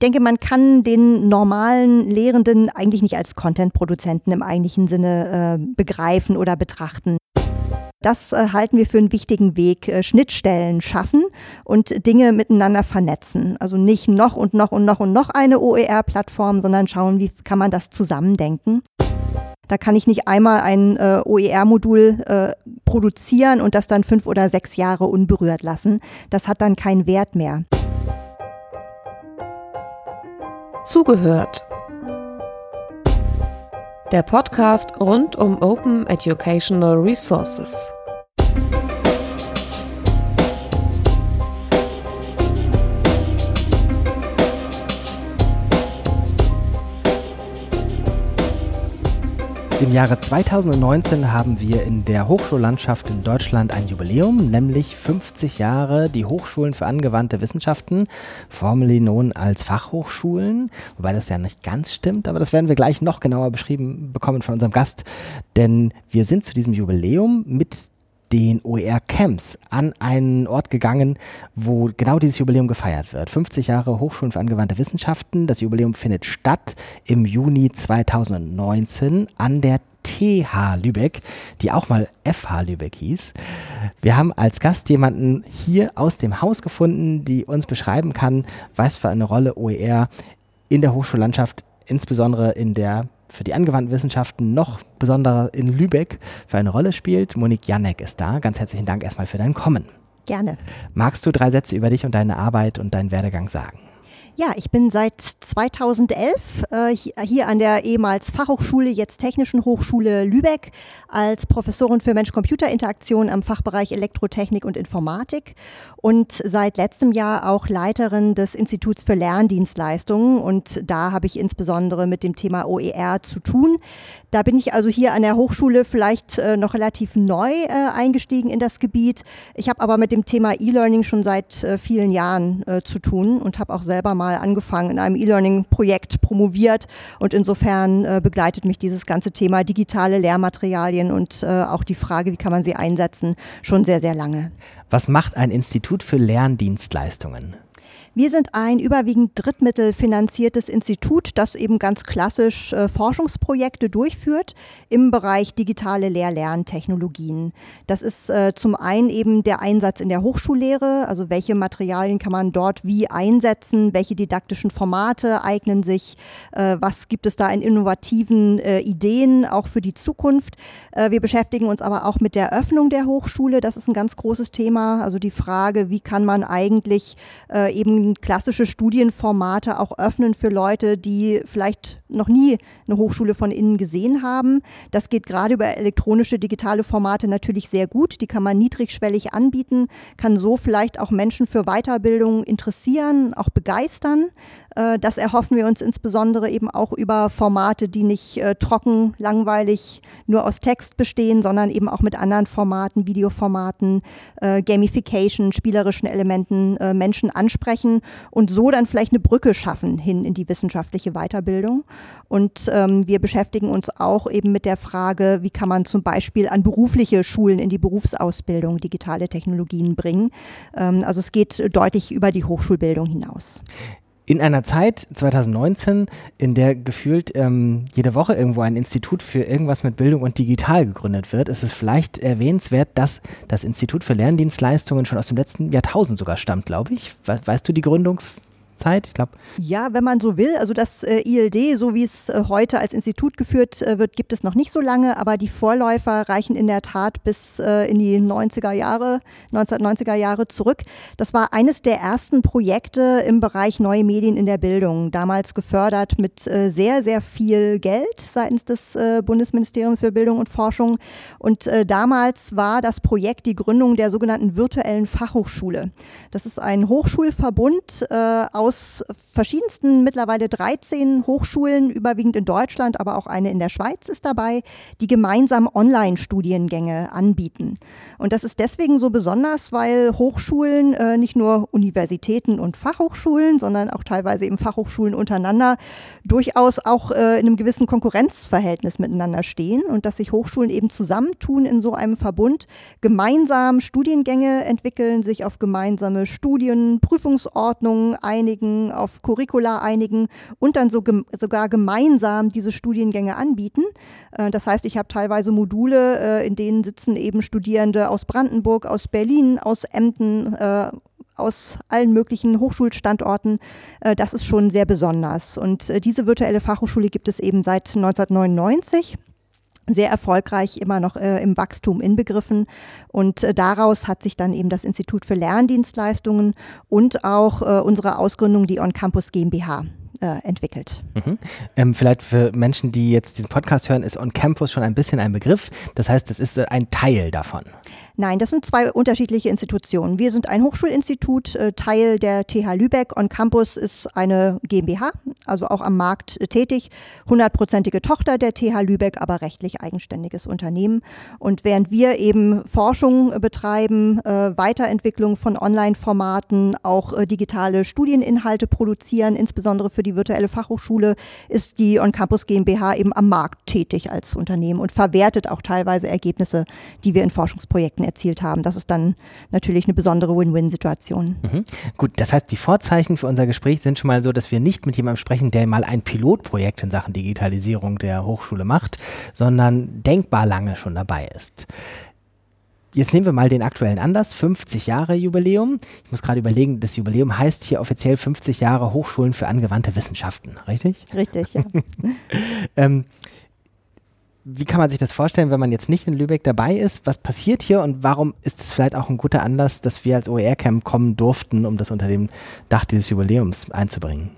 Ich denke, man kann den normalen Lehrenden eigentlich nicht als Content-Produzenten im eigentlichen Sinne äh, begreifen oder betrachten. Das äh, halten wir für einen wichtigen Weg. Äh, Schnittstellen schaffen und Dinge miteinander vernetzen. Also nicht noch und noch und noch und noch eine OER-Plattform, sondern schauen, wie kann man das zusammendenken. Da kann ich nicht einmal ein äh, OER-Modul äh, produzieren und das dann fünf oder sechs Jahre unberührt lassen. Das hat dann keinen Wert mehr. Zugehört. Der Podcast rund um Open Educational Resources. Im Jahre 2019 haben wir in der Hochschullandschaft in Deutschland ein Jubiläum, nämlich 50 Jahre die Hochschulen für angewandte Wissenschaften, formerly known als Fachhochschulen, wobei das ja nicht ganz stimmt, aber das werden wir gleich noch genauer beschrieben bekommen von unserem Gast, denn wir sind zu diesem Jubiläum mit den OER-Camps an einen Ort gegangen, wo genau dieses Jubiläum gefeiert wird. 50 Jahre Hochschulen für angewandte Wissenschaften. Das Jubiläum findet statt im Juni 2019 an der TH Lübeck, die auch mal FH Lübeck hieß. Wir haben als Gast jemanden hier aus dem Haus gefunden, die uns beschreiben kann, was für eine Rolle OER in der Hochschullandschaft, insbesondere in der für die angewandten Wissenschaften noch besonderer in Lübeck für eine Rolle spielt. Monique Janek ist da. Ganz herzlichen Dank erstmal für dein Kommen. Gerne. Magst du drei Sätze über dich und deine Arbeit und deinen Werdegang sagen? Ja, ich bin seit 2011 äh, hier an der ehemals Fachhochschule, jetzt Technischen Hochschule Lübeck als Professorin für Mensch-Computer-Interaktion am Fachbereich Elektrotechnik und Informatik und seit letztem Jahr auch Leiterin des Instituts für Lerndienstleistungen und da habe ich insbesondere mit dem Thema OER zu tun. Da bin ich also hier an der Hochschule vielleicht äh, noch relativ neu äh, eingestiegen in das Gebiet. Ich habe aber mit dem Thema E-Learning schon seit äh, vielen Jahren äh, zu tun und habe auch selber mal angefangen in einem E-Learning-Projekt promoviert und insofern äh, begleitet mich dieses ganze Thema digitale Lehrmaterialien und äh, auch die Frage, wie kann man sie einsetzen, schon sehr, sehr lange. Was macht ein Institut für Lerndienstleistungen? Wir sind ein überwiegend drittmittelfinanziertes Institut, das eben ganz klassisch äh, Forschungsprojekte durchführt im Bereich digitale Lehr-Lerntechnologien. Das ist äh, zum einen eben der Einsatz in der Hochschullehre, also welche Materialien kann man dort wie einsetzen, welche didaktischen Formate eignen sich, äh, was gibt es da in innovativen äh, Ideen auch für die Zukunft. Äh, wir beschäftigen uns aber auch mit der Öffnung der Hochschule, das ist ein ganz großes Thema, also die Frage, wie kann man eigentlich äh, eben klassische Studienformate auch öffnen für Leute, die vielleicht noch nie eine Hochschule von innen gesehen haben. Das geht gerade über elektronische digitale Formate natürlich sehr gut. Die kann man niedrigschwellig anbieten, kann so vielleicht auch Menschen für Weiterbildung interessieren, auch begeistern. Äh, das erhoffen wir uns insbesondere eben auch über Formate, die nicht äh, trocken, langweilig nur aus Text bestehen, sondern eben auch mit anderen Formaten, Videoformaten, äh, Gamification, spielerischen Elementen Menschen ansprechen und so dann vielleicht eine Brücke schaffen hin in die wissenschaftliche Weiterbildung. Und ähm, wir beschäftigen uns auch eben mit der Frage, wie kann man zum Beispiel an berufliche Schulen in die Berufsausbildung digitale Technologien bringen. Ähm, also es geht deutlich über die Hochschulbildung hinaus in einer Zeit 2019, in der gefühlt ähm, jede Woche irgendwo ein Institut für irgendwas mit Bildung und Digital gegründet wird, ist es vielleicht erwähnenswert, dass das Institut für Lerndienstleistungen schon aus dem letzten Jahrtausend sogar stammt, glaube ich. Weißt du die Gründungs Zeit? Ich glaube. Ja, wenn man so will. Also das äh, ILD, so wie es äh, heute als Institut geführt äh, wird, gibt es noch nicht so lange, aber die Vorläufer reichen in der Tat bis äh, in die 90er Jahre, 1990er Jahre zurück. Das war eines der ersten Projekte im Bereich neue Medien in der Bildung, damals gefördert mit äh, sehr, sehr viel Geld seitens des äh, Bundesministeriums für Bildung und Forschung. Und damals war das Projekt die Gründung der sogenannten virtuellen Fachhochschule. Das ist ein Hochschulverbund aus House verschiedensten, mittlerweile 13 Hochschulen, überwiegend in Deutschland, aber auch eine in der Schweiz ist dabei, die gemeinsam Online-Studiengänge anbieten. Und das ist deswegen so besonders, weil Hochschulen, äh, nicht nur Universitäten und Fachhochschulen, sondern auch teilweise eben Fachhochschulen untereinander, durchaus auch äh, in einem gewissen Konkurrenzverhältnis miteinander stehen und dass sich Hochschulen eben zusammentun in so einem Verbund, gemeinsam Studiengänge entwickeln, sich auf gemeinsame Studien, Prüfungsordnungen einigen, auf Curricula einigen und dann so, sogar gemeinsam diese Studiengänge anbieten. Äh, das heißt, ich habe teilweise Module, äh, in denen sitzen eben Studierende aus Brandenburg, aus Berlin, aus Emden, äh, aus allen möglichen Hochschulstandorten. Äh, das ist schon sehr besonders. Und äh, diese virtuelle Fachhochschule gibt es eben seit 1999 sehr erfolgreich immer noch äh, im Wachstum inbegriffen. Und äh, daraus hat sich dann eben das Institut für Lerndienstleistungen und auch äh, unsere Ausgründung, die On Campus GmbH, äh, entwickelt. Mhm. Ähm, vielleicht für Menschen, die jetzt diesen Podcast hören, ist On Campus schon ein bisschen ein Begriff. Das heißt, es ist ein Teil davon. Nein, das sind zwei unterschiedliche Institutionen. Wir sind ein Hochschulinstitut, äh, Teil der TH Lübeck. On Campus ist eine GmbH, also auch am Markt äh, tätig, hundertprozentige Tochter der TH Lübeck, aber rechtlich eigenständiges Unternehmen. Und während wir eben Forschung äh, betreiben, Weiterentwicklung von Online-Formaten, auch digitale Studieninhalte produzieren, insbesondere für die virtuelle Fachhochschule, ist die On Campus GmbH eben am Markt tätig als Unternehmen und verwertet auch teilweise Ergebnisse, die wir in Forschungsprojekten erzielt haben. Das ist dann natürlich eine besondere Win-Win-Situation. Mhm. Gut, das heißt, die Vorzeichen für unser Gespräch sind schon mal so, dass wir nicht mit jemandem sprechen, der mal ein Pilotprojekt in Sachen Digitalisierung der Hochschule macht, sondern denkbar lange schon dabei ist. Jetzt nehmen wir mal den aktuellen Anlass, 50 Jahre Jubiläum. Ich muss gerade überlegen, das Jubiläum heißt hier offiziell 50 Jahre Hochschulen für angewandte Wissenschaften, richtig? Richtig, ja. ähm, wie kann man sich das vorstellen, wenn man jetzt nicht in Lübeck dabei ist? Was passiert hier und warum ist es vielleicht auch ein guter Anlass, dass wir als OER-Camp kommen durften, um das unter dem Dach dieses Jubiläums einzubringen?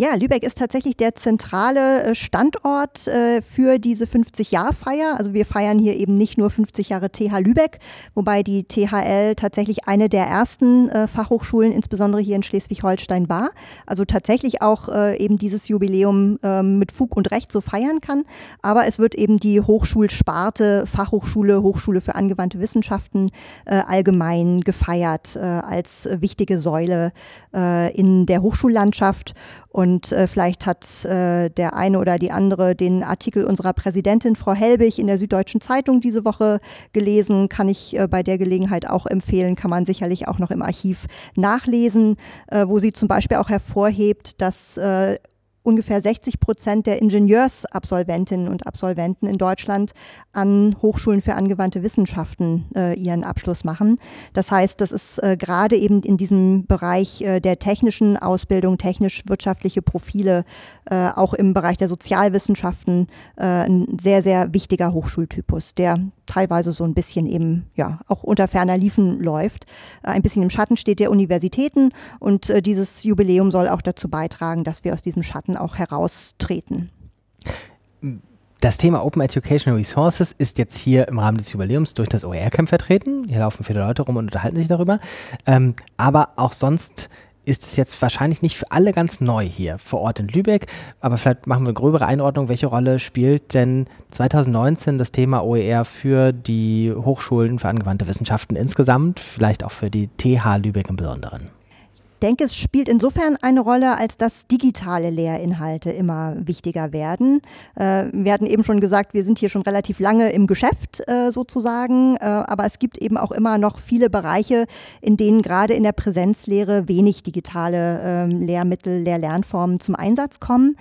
Ja, Lübeck ist tatsächlich der zentrale äh, Standort äh, für diese 50-Jahr-Feier. Also wir feiern hier eben nicht nur 50 Jahre TH Lübeck, wobei die THL tatsächlich eine der ersten äh, Fachhochschulen, insbesondere hier in Schleswig-Holstein war. Also tatsächlich auch eben dieses Jubiläum ähm, mit Fug und Recht so feiern kann. Aber es wird eben die Hochschulsparte, Fachhochschule, Hochschule für angewandte Wissenschaften allgemein gefeiert als wichtige Säule in der Hochschullandschaft. Und äh, vielleicht hat äh, der eine oder die andere den Artikel unserer Präsidentin Frau Helbig in der Süddeutschen Zeitung diese Woche gelesen. Kann ich äh, bei der Gelegenheit auch empfehlen, kann man sicherlich auch noch im Archiv nachlesen, äh, wo sie zum Beispiel auch hervorhebt, dass äh, ungefähr 60 Prozent der Ingenieursabsolventinnen und Absolventen in Deutschland an Hochschulen für angewandte Wissenschaften äh, ihren Abschluss machen. Das heißt, das ist äh, gerade eben in diesem Bereich äh, der technischen Ausbildung, technisch-wirtschaftliche Profile, äh, auch im Bereich der Sozialwissenschaften äh, ein sehr, sehr wichtiger Hochschultypus, der teilweise so ein bisschen eben ja auch unter ferner Liefen läuft. Äh, ein bisschen im Schatten steht der Universitäten und dieses Jubiläum soll auch dazu beitragen, dass wir aus diesem Schatten auch heraustreten. Das Thema Open Educational Resources ist jetzt hier im Rahmen des Jubiläums durch das OER-Camp vertreten. Hier laufen viele Leute rum und unterhalten sich darüber. Ähm, aber auch sonst ist es jetzt wahrscheinlich nicht für alle ganz neu hier vor Ort in Lübeck. Aber vielleicht machen wir eine gröbere Einordnung. Welche Rolle spielt denn 2019 das Thema OER für die Hochschulen für angewandte Wissenschaften insgesamt, vielleicht auch für die TH Lübeck im Besonderen? Denke, es spielt insofern eine Rolle, als dass digitale Lehrinhalte immer wichtiger werden. Äh, wir hatten eben schon gesagt, wir sind hier schon relativ lange im Geschäft äh, sozusagen, äh, aber es gibt eben auch immer noch viele Bereiche, in denen gerade in der Präsenzlehre wenig digitale ähm, Lehrmittel, Lehr-Lernformen zum Einsatz kommen.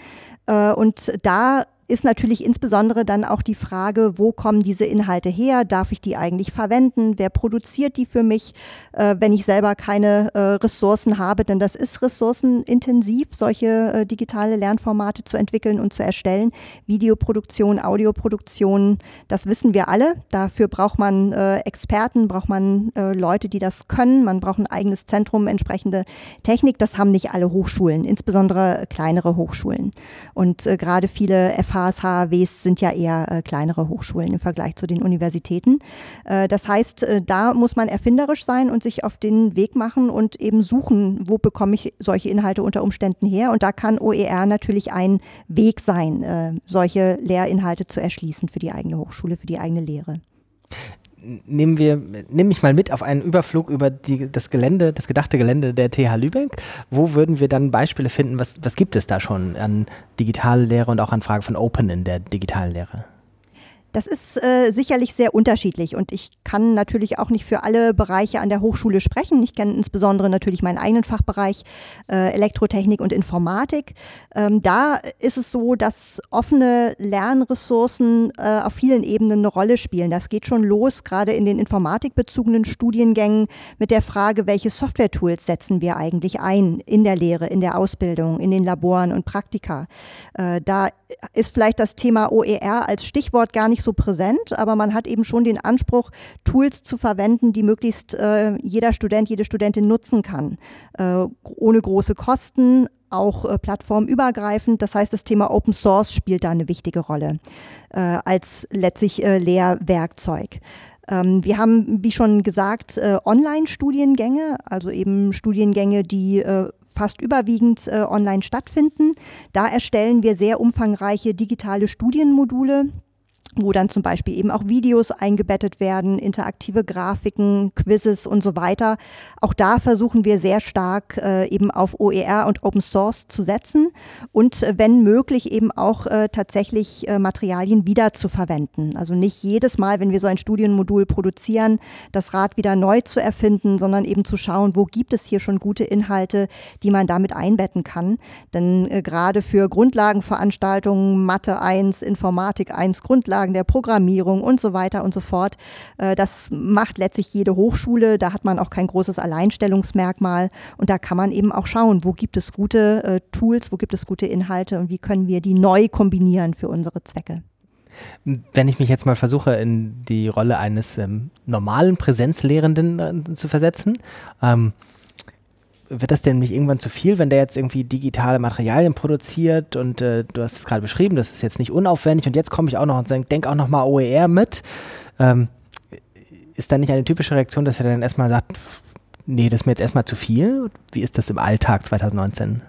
Äh, und da ist natürlich insbesondere dann auch die Frage, wo kommen diese Inhalte her? Darf ich die eigentlich verwenden? Wer produziert die für mich, äh, wenn ich selber keine äh, Ressourcen habe? Denn das ist ressourcenintensiv, solche äh, digitale Lernformate zu entwickeln und zu erstellen. Videoproduktion, Audioproduktion, das wissen wir alle. Dafür braucht man äh, Experten, braucht man äh, Leute, die das können. Man braucht ein eigenes Zentrum, entsprechende Technik. Das haben nicht alle Hochschulen, insbesondere kleinere Hochschulen. Und äh, gerade viele FH HAWs sind ja eher äh, kleinere Hochschulen im Vergleich zu den Universitäten. Äh, das heißt, äh, da muss man erfinderisch sein und sich auf den Weg machen und eben suchen, wo bekomme ich solche Inhalte unter Umständen her. Und da kann OER natürlich ein Weg sein, äh, solche Lehrinhalte zu erschließen für die eigene Hochschule, für die eigene Lehre nehmen wir, nehme ich mal mit auf einen Überflug über die, das Gelände, das gedachte Gelände der TH Lübeck. Wo würden wir dann Beispiele finden? Was, was gibt es da schon an digitaler Lehre und auch an Fragen von Open in der digitalen Lehre? Das ist äh, sicherlich sehr unterschiedlich und ich kann natürlich auch nicht für alle Bereiche an der Hochschule sprechen. Ich kenne insbesondere natürlich meinen eigenen Fachbereich äh, Elektrotechnik und Informatik. Ähm, da ist es so, dass offene Lernressourcen äh, auf vielen Ebenen eine Rolle spielen. Das geht schon los, gerade in den informatikbezogenen Studiengängen mit der Frage, welche Software-Tools setzen wir eigentlich ein in der Lehre, in der Ausbildung, in den Laboren und Praktika. Äh, da ist vielleicht das Thema OER als Stichwort gar nicht so präsent, aber man hat eben schon den Anspruch, Tools zu verwenden, die möglichst äh, jeder Student, jede Studentin nutzen kann, äh, ohne große Kosten, auch äh, plattformübergreifend. Das heißt, das Thema Open Source spielt da eine wichtige Rolle äh, als letztlich äh, Lehrwerkzeug. Ähm, wir haben, wie schon gesagt, äh, Online-Studiengänge, also eben Studiengänge, die äh, fast überwiegend äh, online stattfinden. Da erstellen wir sehr umfangreiche digitale Studienmodule, wo dann zum Beispiel eben auch Videos eingebettet werden, interaktive Grafiken, Quizzes und so weiter. Auch da versuchen wir sehr stark äh, eben auf OER und Open Source zu setzen und äh, wenn möglich eben auch äh, tatsächlich äh, Materialien wieder zu verwenden. Also nicht jedes Mal, wenn wir so ein Studienmodul produzieren, das Rad wieder neu zu erfinden, sondern eben zu schauen, wo gibt es hier schon gute Inhalte, die man damit einbetten kann. Denn äh, gerade für Grundlagenveranstaltungen, Mathe 1, Informatik 1, Grundlagen, Grundlagen der Programmierung und so weiter und so fort. Äh, das macht letztlich jede Hochschule. Da hat man auch kein großes Alleinstellungsmerkmal. Und da kann man eben auch schauen, wo gibt es gute äh, Tools, wo gibt es gute Inhalte und wie können wir die neu kombinieren für unsere Zwecke. Wenn ich mich jetzt mal versuche, in die Rolle eines ähm, normalen Präsenzlehrenden äh, zu versetzen, ähm, wird das denn nicht irgendwann zu viel, wenn der jetzt irgendwie digitale Materialien produziert und äh, du hast es gerade beschrieben, das ist jetzt nicht unaufwendig und jetzt komme ich auch noch und denke auch noch mal OER mit. Ähm, ist da nicht eine typische Reaktion, dass er dann erstmal sagt, nee, das ist mir jetzt erstmal zu viel? Wie ist das im Alltag 2019?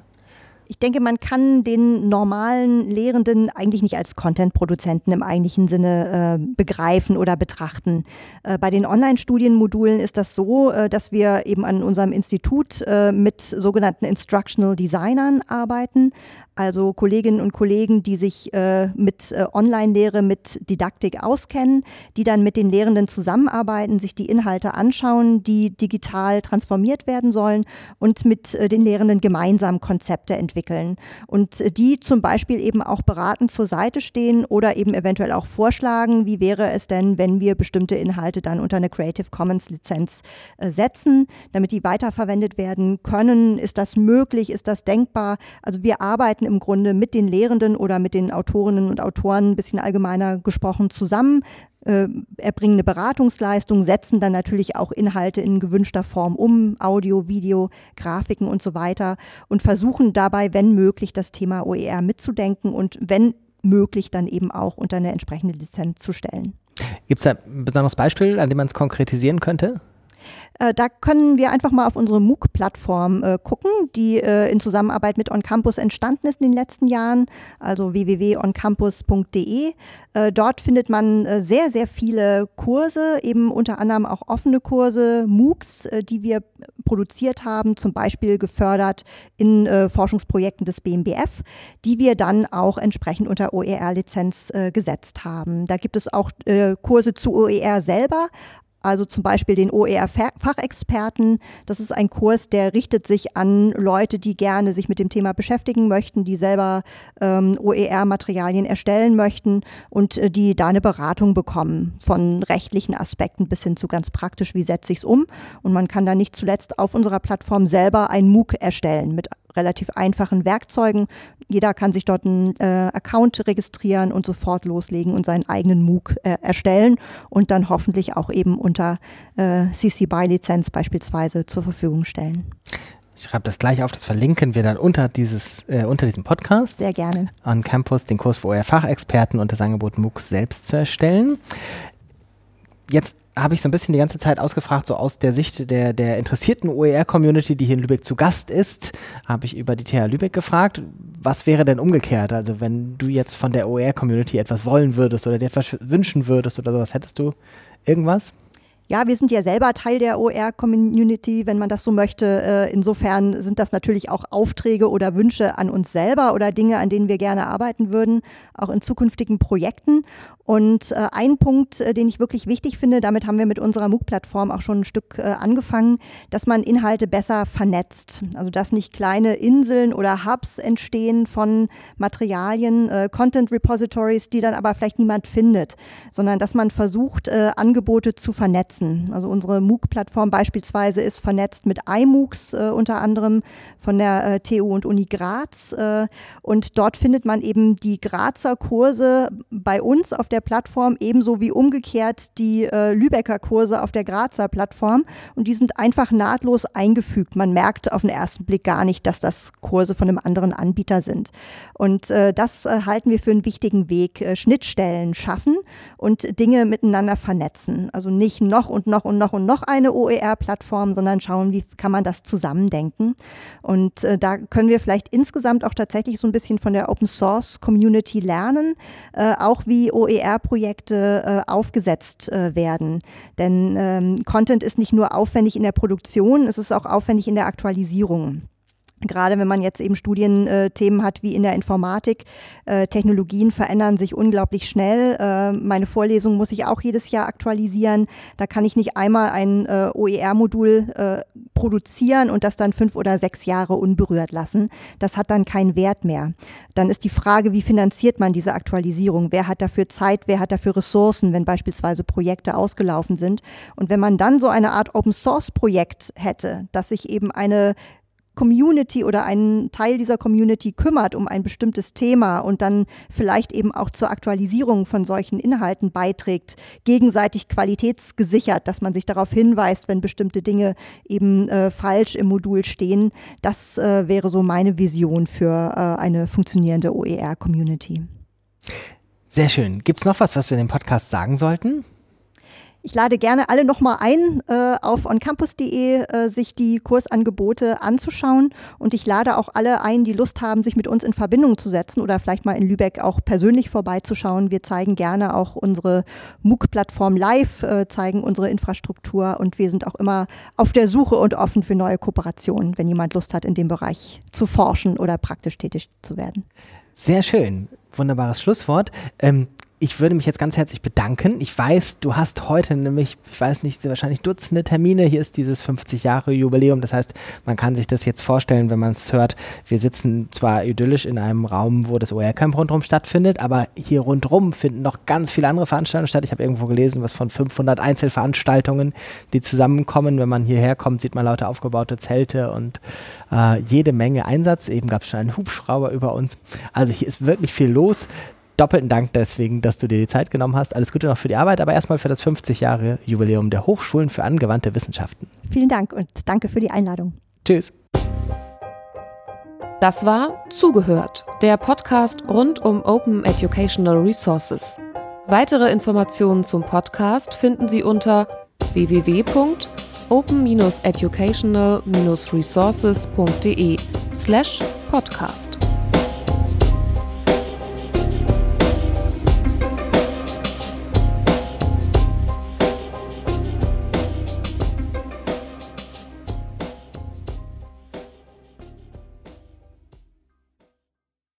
Ich denke, man kann den normalen Lehrenden eigentlich nicht als Content-Produzenten im eigentlichen Sinne äh, begreifen oder betrachten. Äh, bei den Online-Studienmodulen ist das so, äh, dass wir eben an unserem Institut äh, mit sogenannten Instructional Designern arbeiten, also Kolleginnen und Kollegen, die sich äh, mit äh, Online-Lehre, mit Didaktik auskennen, die dann mit den Lehrenden zusammenarbeiten, sich die Inhalte anschauen, die digital transformiert werden sollen und mit den Lehrenden gemeinsam Konzepte entwickeln entwickeln und äh, die zum Beispiel eben auch beratend zur Seite stehen oder eben eventuell auch vorschlagen, wie wäre es denn, wenn wir bestimmte Inhalte dann unter eine Creative Commons Lizenz äh, setzen, damit die weiterverwendet werden können. Ist das möglich? Ist das denkbar? Also wir arbeiten im Grunde mit den Lehrenden oder mit den Autorinnen und Autoren ein bisschen allgemeiner gesprochen zusammen, äh, erbringen eine Beratungsleistung, setzen dann natürlich auch Inhalte in gewünschter Form um, Audio, Video, Grafiken und so weiter und versuchen dabei, wenn möglich, das Thema OER mitzudenken und wenn möglich dann eben auch unter eine entsprechende Lizenz zu stellen. Gibt es da ein besonderes Beispiel, an dem man es konkretisieren könnte? Äh, da können wir einfach mal auf unsere MOOC-Plattform äh, gucken, die äh, in Zusammenarbeit mit OnCampus entstanden ist in den letzten Jahren, also www.oncampus.de. Äh, dort findet man äh, sehr, sehr viele Kurse, eben unter anderem auch offene Kurse, MOOCs, die wir produziert haben, zum Beispiel gefördert in Forschungsprojekten des BMBF, die wir dann auch entsprechend unter OER-Lizenz gesetzt haben. Da gibt es auch Kurse zu OER selber, also zum Beispiel den OER-Fachexperten. Das ist ein Kurs, der richtet sich an Leute, die gerne sich mit dem Thema beschäftigen möchten, die selber ähm, OER-Materialien erstellen möchten und äh, die da eine Beratung bekommen, von rechtlichen Aspekten bis hin zu ganz praktisch, wie setze ich es um. Und man kann da nicht zuletzt auf unserer Plattform selber ein MOOC erstellen mit relativ einfachen Werkzeugen. Jeder kann sich dort einen äh, Account registrieren und sofort loslegen und seinen eigenen MOOC äh, erstellen und dann hoffentlich auch eben unter äh, CC BY Lizenz beispielsweise zur Verfügung stellen. Ich schreibe das gleich auf, das verlinken wir dann unter, dieses, äh, unter diesem Podcast. Sehr gerne. On Campus, den Kurs für euer Fachexperten und das Angebot MOOCs selbst zu erstellen. Jetzt habe ich so ein bisschen die ganze Zeit ausgefragt, so aus der Sicht der, der interessierten OER-Community, die hier in Lübeck zu Gast ist, habe ich über die TH Lübeck gefragt, was wäre denn umgekehrt? Also wenn du jetzt von der OER-Community etwas wollen würdest oder dir etwas wünschen würdest oder sowas, hättest du irgendwas? Ja, wir sind ja selber Teil der OER-Community, wenn man das so möchte. Äh, insofern sind das natürlich auch Aufträge oder Wünsche an uns selber oder Dinge, an denen wir gerne arbeiten würden, auch in zukünftigen Projekten. Und äh, ein Punkt, äh, den ich wirklich wichtig finde, damit haben wir mit unserer MOOC-Plattform auch schon ein Stück angefangen, dass man Inhalte besser vernetzt. Also dass nicht kleine Inseln oder Hubs entstehen von Materialien, Content Repositories, die dann aber vielleicht niemand findet, sondern dass man versucht, Angebote zu vernetzen vernetzen. Also unsere MOOC-Plattform beispielsweise ist vernetzt mit iMOOCs äh, unter anderem von der äh, TU und Uni Graz. Äh, und dort findet man eben die Grazer Kurse bei uns auf der Plattform, ebenso wie umgekehrt die äh, Lübecker Kurse auf der Grazer Plattform. Und die sind einfach nahtlos eingefügt. Man merkt auf den ersten Blick gar nicht, dass das Kurse von einem anderen Anbieter sind. Und äh, das äh, halten wir für einen wichtigen Weg. Schnittstellen schaffen und Dinge miteinander vernetzen. Also nicht noch und noch und noch und noch eine OER-Plattform, sondern schauen, wie kann man das zusammendenken. Und äh, da können wir vielleicht insgesamt auch tatsächlich so ein bisschen von der Open Source Community lernen, äh, auch wie OER-Projekte äh, aufgesetzt äh, werden. Denn ähm, Content ist nicht nur aufwendig in der Produktion, es ist auch aufwendig in der Aktualisierung. Gerade wenn man jetzt eben Studienthemen hat wie in der Informatik, äh, Technologien verändern sich unglaublich schnell. Äh, meine Vorlesung muss ich auch jedes Jahr aktualisieren. Da kann ich nicht einmal ein äh, OER-Modul äh, produzieren und das dann fünf oder sechs Jahre unberührt lassen. Das hat dann keinen Wert mehr. Dann ist die Frage, wie finanziert man diese Aktualisierung? Wer hat dafür Zeit? Wer hat dafür Ressourcen, wenn beispielsweise Projekte ausgelaufen sind? Und wenn man dann so eine Art Open-Source-Projekt hätte, dass sich eben eine Community oder einen Teil dieser Community kümmert um ein bestimmtes Thema und dann vielleicht eben auch zur Aktualisierung von solchen Inhalten beiträgt, gegenseitig qualitätsgesichert, dass man sich darauf hinweist, wenn bestimmte Dinge eben äh, falsch im Modul stehen. Das äh, wäre so meine Vision für äh, eine funktionierende OER-Community. Sehr schön. Gibt es noch was, was wir in dem Podcast sagen sollten? Ich lade gerne alle nochmal ein, äh, auf oncampus.de äh, sich die Kursangebote anzuschauen. Und ich lade auch alle ein, die Lust haben, sich mit uns in Verbindung zu setzen oder vielleicht mal in Lübeck auch persönlich vorbeizuschauen. Wir zeigen gerne auch unsere MOOC-Plattform live, äh, zeigen unsere Infrastruktur und wir sind auch immer auf der Suche und offen für neue Kooperationen, wenn jemand Lust hat, in dem Bereich zu forschen oder praktisch tätig zu werden. Sehr schön. Wunderbares Schlusswort. Ähm, ich würde mich jetzt ganz herzlich bedanken. Ich weiß, du hast heute nämlich, ich weiß nicht, wahrscheinlich Dutzende Termine. Hier ist dieses 50 Jahre Jubiläum. Das heißt, man kann sich das jetzt vorstellen, wenn man es hört. Wir sitzen zwar idyllisch in einem Raum, wo das OR-Camp rundherum stattfindet, aber hier rundherum finden noch ganz viele andere Veranstaltungen statt. Ich habe irgendwo gelesen, was von 500 Einzelveranstaltungen, die zusammenkommen. Wenn man hierher kommt, sieht man lauter aufgebaute Zelte und äh, jede Menge Einsatz. Eben gab es schon einen Hubschrauber über uns. Also hier ist wirklich viel los doppelten Dank deswegen, dass du dir die Zeit genommen hast. Alles Gute noch für die Arbeit, aber erstmal für das 50 Jahre Jubiläum der Hochschulen für angewandte Wissenschaften. Vielen Dank und danke für die Einladung. Tschüss. Das war Zugehört, der Podcast rund um Open Educational Resources. Weitere Informationen zum Podcast finden Sie unter www.open-educational-resources.de slash podcast.